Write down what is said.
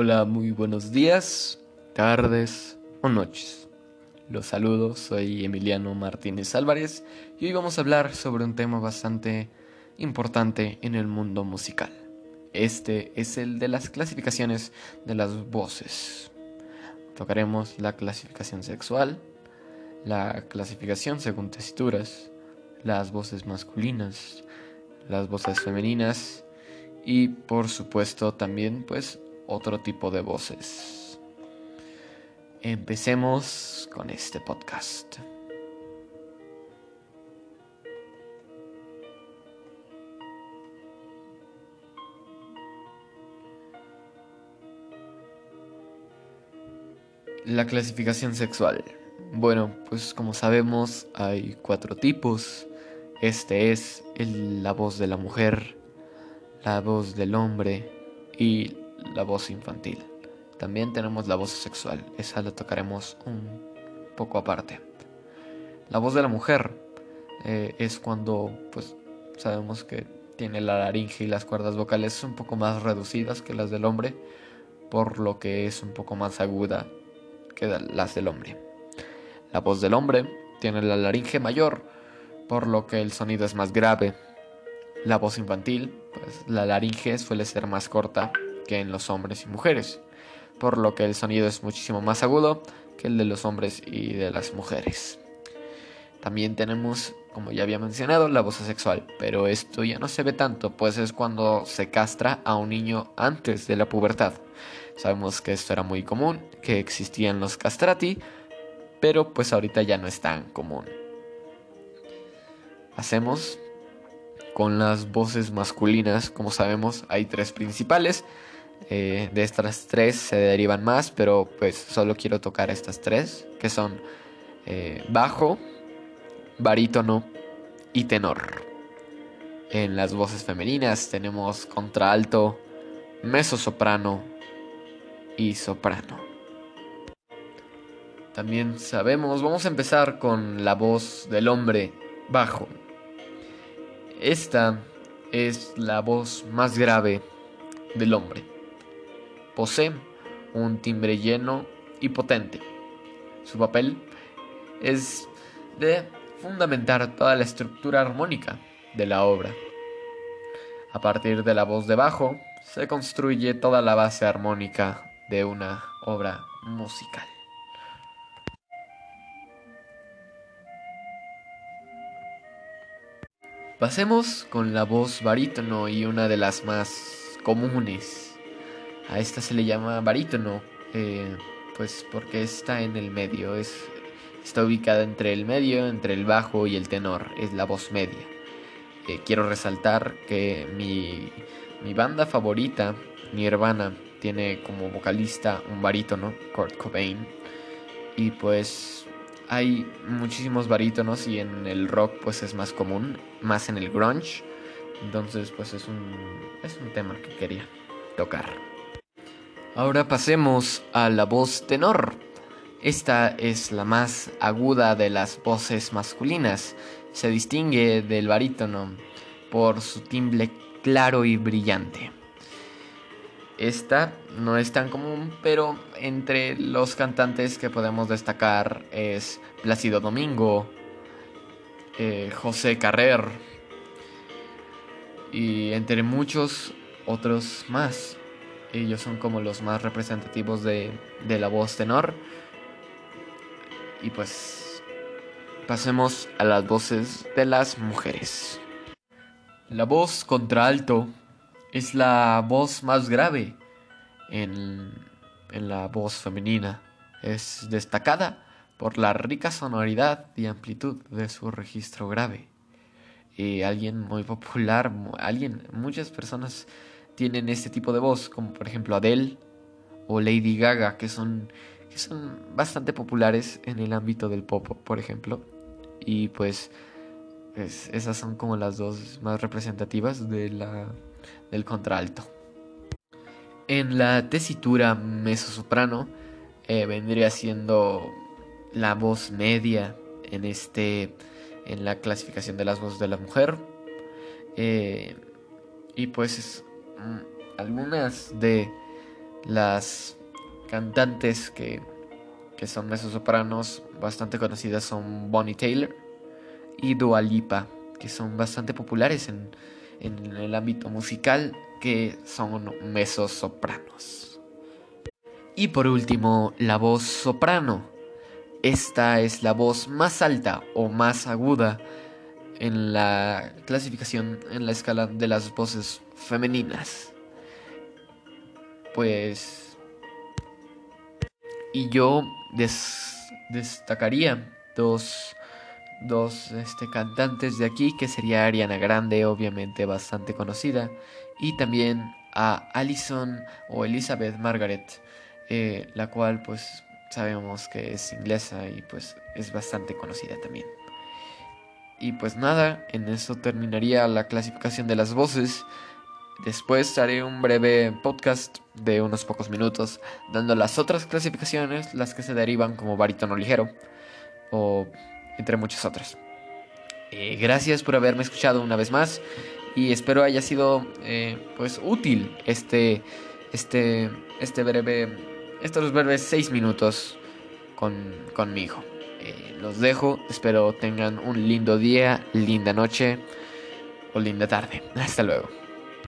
Hola, muy buenos días, tardes o noches. Los saludo, soy Emiliano Martínez Álvarez y hoy vamos a hablar sobre un tema bastante importante en el mundo musical. Este es el de las clasificaciones de las voces. Tocaremos la clasificación sexual, la clasificación según tesituras, las voces masculinas, las voces femeninas y por supuesto también pues otro tipo de voces. Empecemos con este podcast. La clasificación sexual. Bueno, pues como sabemos hay cuatro tipos. Este es la voz de la mujer, la voz del hombre y la voz infantil. También tenemos la voz sexual, esa la tocaremos un poco aparte. La voz de la mujer eh, es cuando pues sabemos que tiene la laringe y las cuerdas vocales un poco más reducidas que las del hombre, por lo que es un poco más aguda que las del hombre. La voz del hombre tiene la laringe mayor, por lo que el sonido es más grave. La voz infantil, pues la laringe suele ser más corta que en los hombres y mujeres, por lo que el sonido es muchísimo más agudo que el de los hombres y de las mujeres. También tenemos, como ya había mencionado, la voz asexual, pero esto ya no se ve tanto, pues es cuando se castra a un niño antes de la pubertad. Sabemos que esto era muy común, que existían los castrati, pero pues ahorita ya no es tan común. Hacemos con las voces masculinas, como sabemos, hay tres principales, eh, de estas tres se derivan más, pero pues solo quiero tocar estas tres, que son eh, bajo, barítono y tenor. En las voces femeninas tenemos contralto, soprano y soprano. También sabemos, vamos a empezar con la voz del hombre bajo. Esta es la voz más grave del hombre posee un timbre lleno y potente. Su papel es de fundamentar toda la estructura armónica de la obra. A partir de la voz de bajo se construye toda la base armónica de una obra musical. Pasemos con la voz barítono y una de las más comunes a esta se le llama barítono, eh, pues porque está en el medio, es, está ubicada entre el medio, entre el bajo y el tenor, es la voz media. Eh, quiero resaltar que mi, mi banda favorita, Nirvana, tiene como vocalista un barítono, Kurt Cobain, y pues hay muchísimos barítonos y en el rock pues es más común, más en el grunge, entonces pues es un, es un tema que quería tocar. Ahora pasemos a la voz tenor. Esta es la más aguda de las voces masculinas. Se distingue del barítono por su timbre claro y brillante. Esta no es tan común, pero entre los cantantes que podemos destacar es Plácido Domingo, eh, José Carrer y entre muchos otros más. Ellos son como los más representativos de, la voz tenor. Y pues pasemos a las voces de las mujeres. La voz contralto es la voz más grave en, en, la voz femenina. Es destacada por la rica sonoridad y amplitud de su registro grave. Y alguien muy popular, alguien, muchas personas tienen este tipo de voz, como por ejemplo Adele o Lady Gaga, que son, que son bastante populares en el ámbito del pop, por ejemplo. Y pues, pues esas son como las dos más representativas de la, del contralto. En la tesitura mezzosoprano eh, vendría siendo la voz media en este en la clasificación de las voces de la mujer. Eh, y pues algunas de, Las cantantes que, que son sopranos bastante conocidas son Bonnie Taylor y Dua Lipa, que son bastante populares en, en el ámbito musical, que son sopranos. Y por último, la voz soprano. Esta es la voz más alta o más aguda en la clasificación en la escala de las voces femeninas. Pues... Y yo destacaría dos, dos este, cantantes de aquí, que sería Ariana Grande, obviamente bastante conocida, y también a Alison o Elizabeth Margaret, eh, la cual pues sabemos que es inglesa y pues es bastante conocida también. Y pues nada, en eso terminaría la clasificación de las voces. Después haré un breve podcast de unos pocos minutos dando las otras clasificaciones, las que se derivan como barítono ligero o entre muchas otras. Eh, gracias por haberme escuchado una vez más y espero haya sido eh, pues útil este este este breve estos breves seis minutos con, con mi hijo. Los dejo, espero tengan un lindo día, linda noche o linda tarde. Hasta luego.